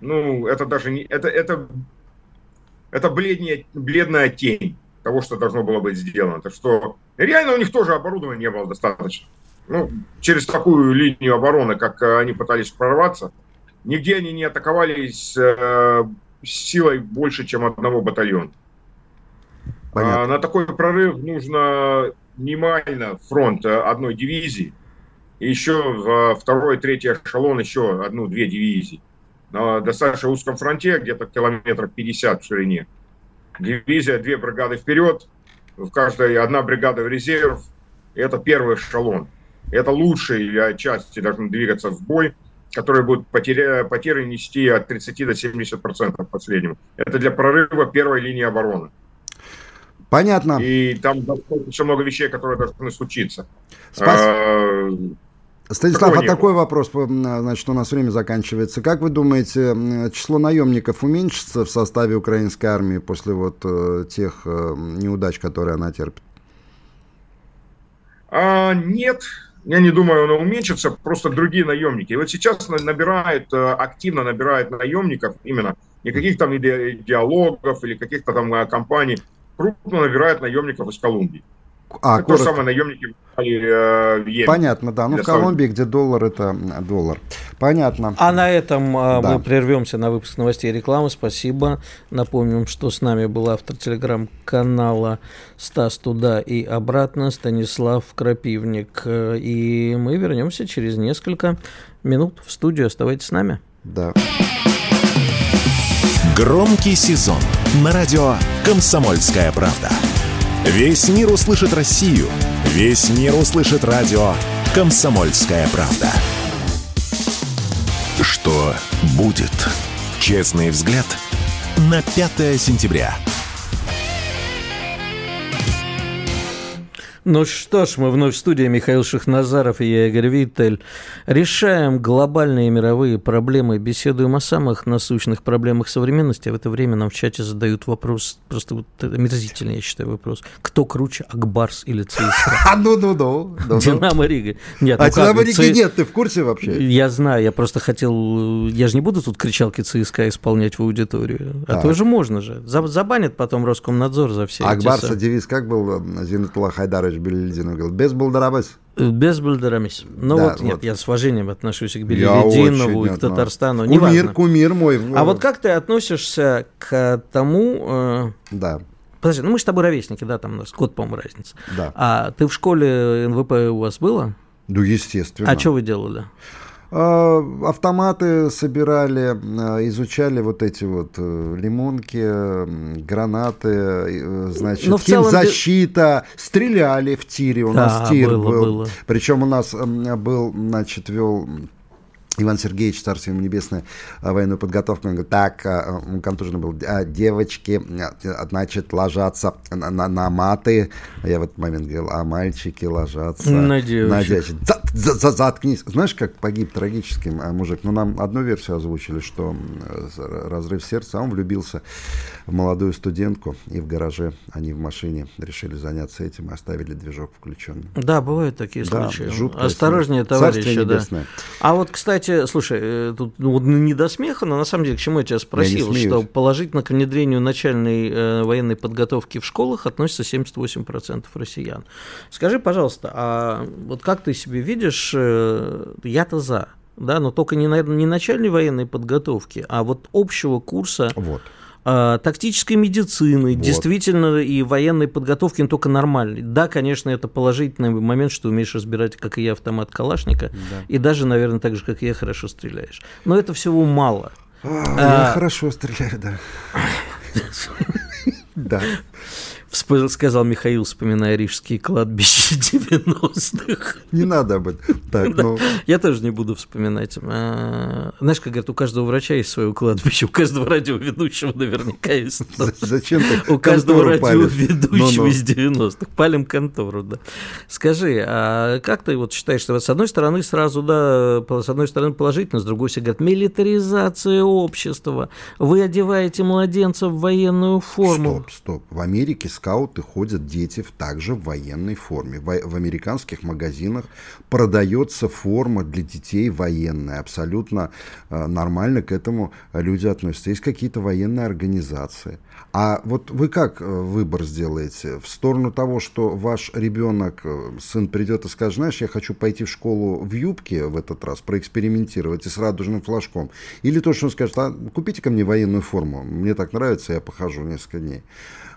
ну, это даже не... Это, это, это бледнее, бледная тень того, что должно было быть сделано. Так что реально у них тоже оборудования не было достаточно. Ну, через такую линию обороны, как они пытались прорваться, нигде они не атаковали с, э, силой больше, чем одного батальона. А на такой прорыв нужно минимально фронт э, одной дивизии, и еще второй, третий эшелон еще одну-две дивизии. На достаточно узком фронте, где-то километров 50 в ширине. Дивизия, две бригады вперед, в каждой одна бригада в резерв, это первый эшелон. Это лучшие части должны двигаться в бой, которые будут потери, потери нести от 30 до 70 процентов в Это для прорыва первой линии обороны. Понятно. И там еще много вещей, которые должны случиться. Спас... А, Станислав, а такой вопрос, значит, у нас время заканчивается. Как вы думаете, число наемников уменьшится в составе украинской армии после вот э, тех э, неудач, которые она терпит? А, нет, я не думаю, оно уменьшится, просто другие наемники. И вот сейчас набирают, э, активно набирают наемников именно, никаких там диалогов или каких-то там компаний, крупно набирают наемников из Колумбии. А, то самое наемники э, в Йемен. Понятно, да. Ну, в Колумбии, где доллар, это доллар. Понятно. А на этом э, да. мы прервемся на выпуск новостей и рекламы. Спасибо. Напомним, что с нами был автор телеграм-канала «Стас туда и обратно» Станислав Крапивник. И мы вернемся через несколько минут в студию. Оставайтесь с нами. Да. Громкий сезон на радио «Комсомольская правда». Весь мир услышит Россию. Весь мир услышит радио «Комсомольская правда». Что будет? Честный взгляд на 5 сентября. Ну что ж, мы вновь в студии. Михаил Шахназаров и я, Игорь Виттель. Решаем глобальные мировые проблемы, беседуем о самых насущных проблемах современности. А в это время нам в чате задают вопрос, просто вот омерзительный, я считаю, вопрос. Кто круче, Акбарс или ЦСКА? Ну-ну-ну. [laughs] Динамо Рига. Нет, а ну Динамо Рига нет, ты в курсе вообще? Я знаю, я просто хотел... Я же не буду тут кричалки ЦСКА исполнять в аудиторию. А тоже можно же. Забанят потом Роскомнадзор за все Акбарса девиз как был? Зинатулlah Хайдарович Беллидину говорил, без Булдарабес. Без Булдарамис. Ну да, вот, вот, нет, я с уважением отношусь и к Беллидинову, и к Татарстану. Кумир, неважно. кумир мой. А вот как ты относишься к тому... Э... Да. Подожди, ну мы с тобой ровесники, да, там у нас год, по-моему, разница. Да. А ты в школе НВП у вас было? Ну, естественно. А что вы делали? А, автоматы собирали, а, изучали вот эти вот э, лимонки, гранаты, э, значит, Но ну, химзащита, целом... стреляли в тире, у нас да, тир было, был. Было. Причем у нас был, значит, вел Иван Сергеевич, Царство ему небесное, э, военную подготовку. Он говорит, так, он контужен был, а, девочки, значит, ложатся на, на, на маты. Я в этот момент говорил, а мальчики ложатся на девочек. За, за, за, заткнись. Знаешь, как погиб трагически мужик? Ну, нам одну версию озвучили, что разрыв сердца, а он влюбился в молодую студентку, и в гараже они в машине решили заняться этим и оставили движок включенным. Да, бывают такие да, случаи. Осторожнее, товарищи. Да. А вот, кстати, кстати, слушай, э, тут ну, не до смеха, но на самом деле, к чему я тебя спросил, я что положительно к внедрению начальной э, военной подготовки в школах относится 78% россиян. Скажи, пожалуйста, а вот как ты себе видишь, э, я-то за, да, но только не, на, не начальной военной подготовки, а вот общего курса вот а, тактической медицины, вот. действительно и военной подготовки, но только нормальной. Да, конечно, это положительный момент, что умеешь разбирать, как и я, автомат Калашника, да. и даже, наверное, так же, как и я, хорошо стреляешь. Но это всего мало. А, я а, хорошо стреляю, да. [laughs] Да сказал Михаил, вспоминая рижские кладбища [laughs] 90-х. Не надо об этом. Так, ну... Я тоже не буду вспоминать. А, знаешь, как говорят, у каждого врача есть свое кладбище, у каждого радиоведущего наверняка есть. Зачем ты У каждого радиоведущего из 90-х. Палим контору, да. Скажи, а как ты вот считаешь, что с одной стороны сразу, да, с одной стороны положительно, с другой стороны говорят, милитаризация общества, вы одеваете младенцев в военную форму. Стоп, стоп. В Америке скауты ходят дети в, также в военной форме. В, в американских магазинах продается форма для детей военная. Абсолютно э, нормально к этому люди относятся. Есть какие-то военные организации. А вот вы как э, выбор сделаете? В сторону того, что ваш ребенок, э, сын придет и скажет, знаешь, я хочу пойти в школу в юбке в этот раз, проэкспериментировать и с радужным флажком. Или то, что он скажет, а купите ко мне военную форму, мне так нравится, я похожу несколько дней.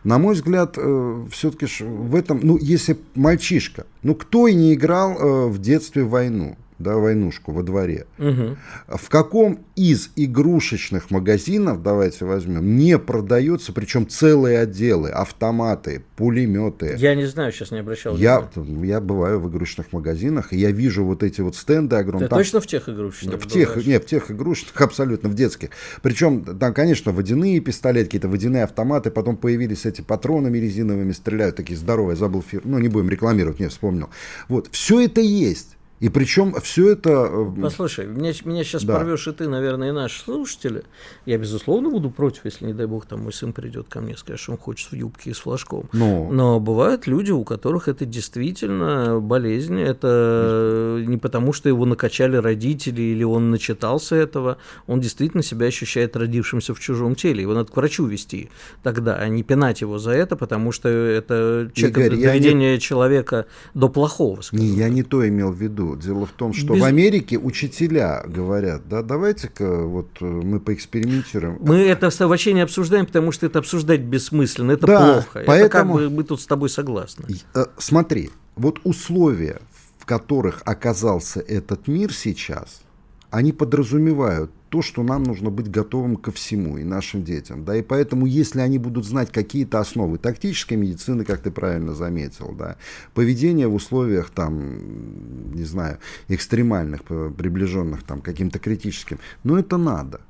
На мой взгляд, э, все-таки в этом, ну, если мальчишка, ну, кто и не играл э, в детстве в войну? Да, войнушку во дворе. Мгм. В каком из игрушечных магазинов, давайте возьмем, не продается, причем целые отделы, автоматы, пулеметы. Я не знаю, сейчас не обращал Я, внимания. я бываю в игрушечных магазинах, и я вижу вот эти вот стенды огромные. Ты Там- точно в тех игрушечных в тех, бываешь? нет, в тех игрушечных, абсолютно, в детских. Причем там, конечно, водяные пистолеты, какие-то водяные автоматы, потом появились эти патронами резиновыми, стреляют такие здоровые, забыл фир, ну, не будем рекламировать, не вспомнил. Вот, все это есть. И причем все это... э, Послушай, меня, меня сейчас Да. порвешь и ты, наверное, и наши слушатели. Я, безусловно, буду против, если, не дай бог, там мой сын придет ко мне и скажет, что он хочет в юбке и с флажком. Ну. Но бывают люди, у которых это действительно болезнь. Это не потому, что его накачали родители или он начитался этого. Он действительно себя ощущает родившимся в чужом теле. Его надо к врачу вести тогда, а не пинать его за это, потому что это Игорь, я не- доведение человека до плохого. Не, я не то имел в виду. Дело в том, что Без- в Америке учителя говорят, да, давайте-ка вот э, мы поэкспериментируем. Мы это вообще не обсуждаем, потому что это обсуждать бессмысленно, это Да, плохо. поэтому- Это как бы мы тут с тобой согласны. Э, Смотри, вот условия, в которых оказался этот мир сейчас, они подразумевают то, что нам нужно быть готовым ко всему и нашим детям. Да, и поэтому, если они будут знать какие-то основы тактической медицины, как ты правильно заметил, да, поведение в условиях там, не знаю, экстремальных, приближенных там каким-то критическим, ну это надо.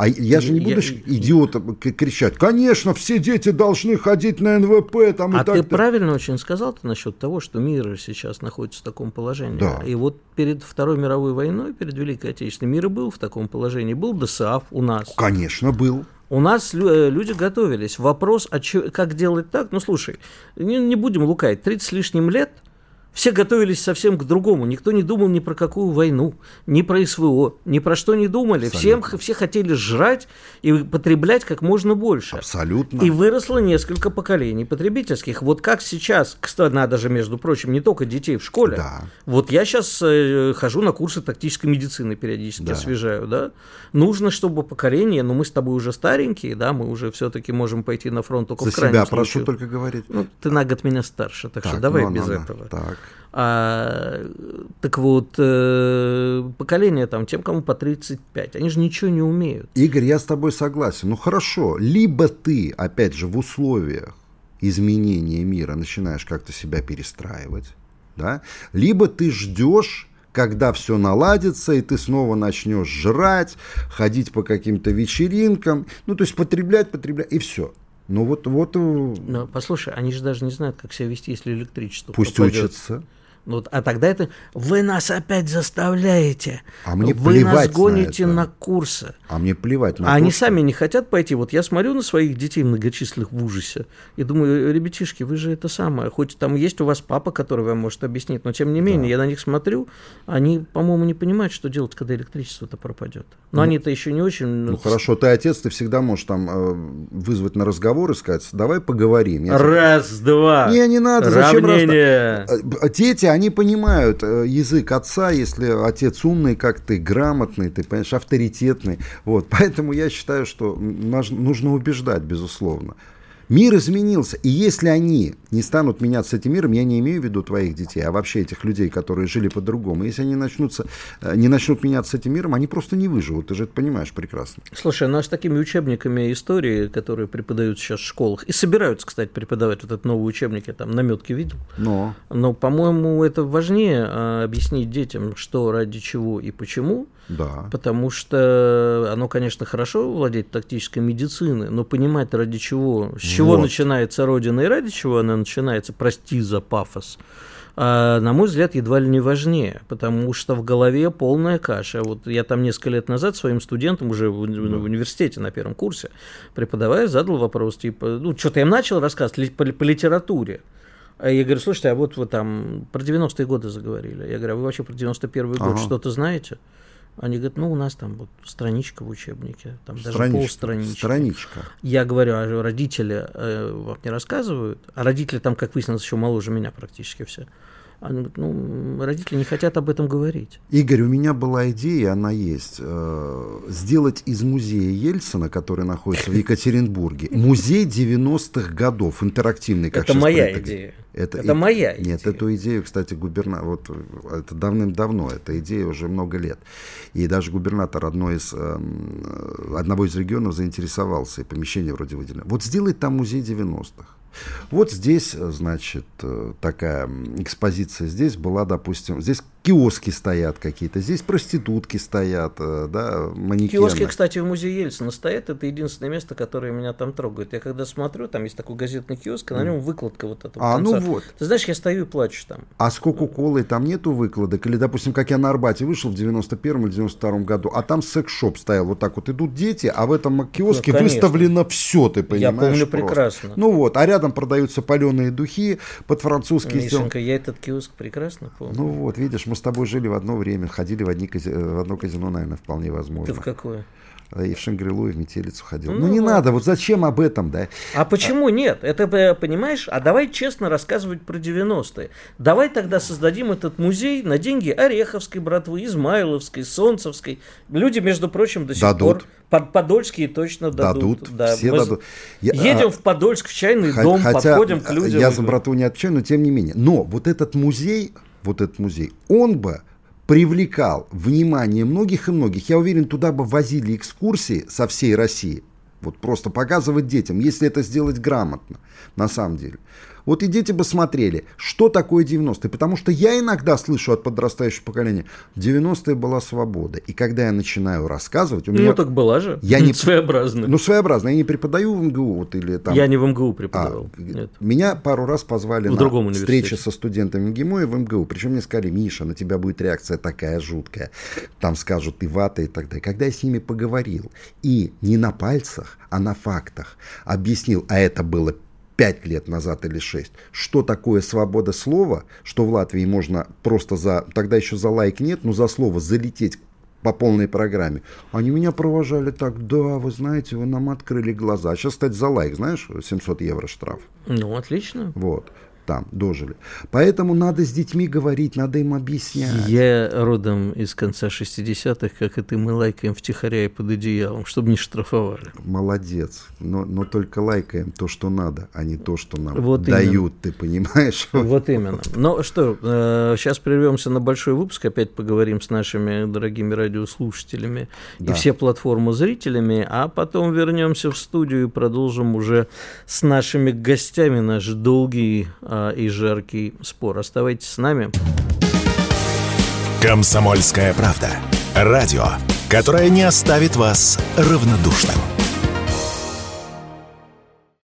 А я же не Я- буду ж идиотом кричать, конечно, все дети должны ходить на НВП там, и А так ты далее». правильно очень сказал ты насчет того, что мир сейчас находится в таком положении. Да. И вот перед Второй мировой войной, перед Великой Отечественной, мир и был в таком положении. Был ДСАФ у нас. Конечно, был. У нас э, люди готовились. Вопрос, а чё- как делать так? Ну, слушай, не, не будем лукать. 30 с лишним лет все готовились совсем к другому. Никто не думал ни про какую войну, ни про СВО, ни про что не думали. Всем, все хотели жрать и потреблять как можно больше. Абсолютно. И выросло несколько поколений потребительских. Вот как сейчас, кстати, надо же, между прочим, не только детей в школе. Да. Вот я сейчас хожу на курсы тактической медицины, периодически Да. освежаю, да. Нужно, чтобы поколение, ну мы с тобой уже старенькие, да, мы уже все-таки можем пойти на фронт только За в крайнем себя случае. прошу только говорить. Ну, ты на год меня старше, так, что Так, давай ну, без ну, ну, этого. Так. А, так вот, э, поколение там, тем, кому по 35, они же ничего не умеют. Игорь, я с тобой согласен. Ну хорошо, либо ты, опять же, в условиях изменения мира начинаешь как-то себя перестраивать, да, либо ты ждешь когда все наладится, и ты снова начнешь жрать, ходить по каким-то вечеринкам, ну, то есть потреблять, потреблять, и все. Ну, вот, вот э, Но послушай, они же даже не знают, как себя вести, если электричество пусть пропадет. учатся. Ну Вот, а тогда это вы нас опять заставляете. А мне вы плевать нас на гоните это. на, курсы. А мне плевать на А то, они сами не хотят пойти. Вот я смотрю на своих детей многочисленных в ужасе и думаю, ребятишки, вы же это самое. Хоть там есть у вас папа, который вам может объяснить, но тем не менее, я на них смотрю, они, по-моему, не понимают, что делать, когда электричество-то пропадет. Но они-то еще не очень... Ну хорошо, ты отец, ты всегда можешь там э, вызвать на разговор и сказать, давай поговорим. Я тебе- Раз, два. Не, не надо, зачем раз- Равнение. Э, Дети, они понимают э, язык отца, если отец умный, как ты, грамотный, ты понимаешь, авторитетный. Вот. [laughs] Поэтому я считаю, что нужно убеждать, безусловно. Мир изменился, и если они не станут меняться этим миром, я не имею в виду твоих детей, а вообще этих людей, которые жили по-другому, если они начнутся, э, не начнут меняться этим миром, они просто не выживут, ты же это понимаешь прекрасно. Слушай, ну а с такими учебниками истории, которые преподают сейчас в школах, и собираются, кстати, преподавать вот этот новый учебник, я там наметки видел, Но но, по-моему, это важнее а, объяснить детям, что, ради чего и почему, да, потому что оно, конечно, хорошо владеть тактической медициной, но понимать, ради чего, с чего Вот. начинается Родина и ради чего она начинается, прости за пафос, а, на мой взгляд, едва ли не важнее, потому что в голове полная каша. Вот я там несколько лет назад своим студентам уже в, уни- в университете на первом курсе, преподавая, задал вопрос, типа, ну, что-то я им начал рассказывать по, по литературе. А я говорю, слушайте, а вот вы там про 90-е годы заговорили. Я говорю, а вы вообще про 91-й год Ага. что-то знаете? Они говорят, ну, у нас там вот страничка в учебнике, там даже страничка, полстранички. страничка. Я говорю, а родители э, вам не рассказывают? А родители там, как выяснилось, еще моложе меня практически все. Она говорит, ну, родители не хотят об этом говорить. Игорь, у меня была идея, она есть, э, сделать из музея Ельцина, который находится в Екатеринбурге, [laughs] музей 90-х годов, интерактивный, как Это моя принято идея. Это, Это и- моя Нет, идея. эту идею, кстати, губернатор, вот это давным-давно, эта идея уже много лет. И даже губернатор одной из, эм, э, одного из регионов заинтересовался, и помещение вроде выделено. Вот сделать там музей 90-х. Вот здесь, э, значит, э, такая экспозиция. Здесь была, допустим, здесь киоски стоят какие-то, здесь проститутки стоят, э, да, манекены. Киоски, кстати, в музее Ельцина стоят. Это единственное место, которое меня там трогает. Я когда смотрю, там есть такой газетный киоск, и на нем выкладка вот этого А, ну конца. вот. Ты знаешь, я стою и плачу там. А с Кока-Колой там нету выкладок? Или, допустим, как я на Арбате вышел в 91 или 92 году, а там секс-шоп стоял. Вот так вот идут дети, а в этом киоске Ну, конечно. выставлено все, ты понимаешь? помню просто. прекрасно. Ну вот, а рядом продаются паленые духи под французский сделан. Мишенька, я этот киоск прекрасно помню. Ну вот, видишь, мы с тобой жили в одно время, ходили в, одни кази- э, в одно казино, наверное, вполне возможно. в какое? И в Шангрилу, и в Метелицу ходил. Ну, Ну, не ладно. надо, вот зачем об этом, да? А почему нет? Это, э, понимаешь, а давай честно рассказывать про 90-е. Давай тогда создадим этот музей на деньги Ореховской братвы, Измайловской, Солнцевской. Люди, между прочим, до сих Дадут. пор под Подольские точно дадут. Дадут, Да, все мы дадут. Я- Едем а- в Подольск, в чайный Хо- дом, Хотя подходим к людям. я за братву не отвечаю, но тем не менее. Но вот этот музей, вот этот музей, он бы привлекал внимание многих и многих. Я уверен, туда бы возили экскурсии со всей России. Вот просто показывать детям, если это сделать грамотно, на самом деле. Вот и дети бы смотрели, что такое 90-е. Потому что я иногда слышу от подрастающего поколения, в 90-е была свобода. И когда я начинаю рассказывать, у меня... Ну так была же. Я не- [laughs] Своеобразно. Ну, своеобразно. Я не преподаю в МГУ вот, или там... Я не в МГУ А, преподавал. Нет. Меня пару раз позвали В на другом встречу со студентами МГИМО и в МГУ. Причем мне сказали, Миша, на тебя будет реакция такая жуткая. Там скажут, ты вата и так далее. Когда я с ними поговорил и не на пальцах, а на фактах объяснил, а это было пять лет назад или шесть, что такое свобода слова, что в Латвии можно просто за, тогда еще за лайк нет, но за слово залететь по полной программе. Они меня провожали так, да, вы знаете, вы нам открыли глаза. А сейчас, кстати, за лайк, знаешь, 700 евро штраф. Ну, отлично. Вот, там, дожили. Поэтому надо с детьми говорить, надо им объяснять. Я родом из конца 60-х, как и ты, мы лайкаем втихаря и под одеялом, чтобы не штрафовали. Молодец. Но, но только лайкаем то, что надо, а не то, что нам Вот дают, ты понимаешь? [laughs] Вот именно. Ну что, э, сейчас прервемся на большой выпуск, опять поговорим с нашими дорогими радиослушателями Да. и все платформы зрителями, а потом вернемся в студию и продолжим уже с нашими гостями наш долгий а, и жаркий спор. Оставайтесь с нами. «Комсомольская правда». Радио, которое не оставит вас равнодушным.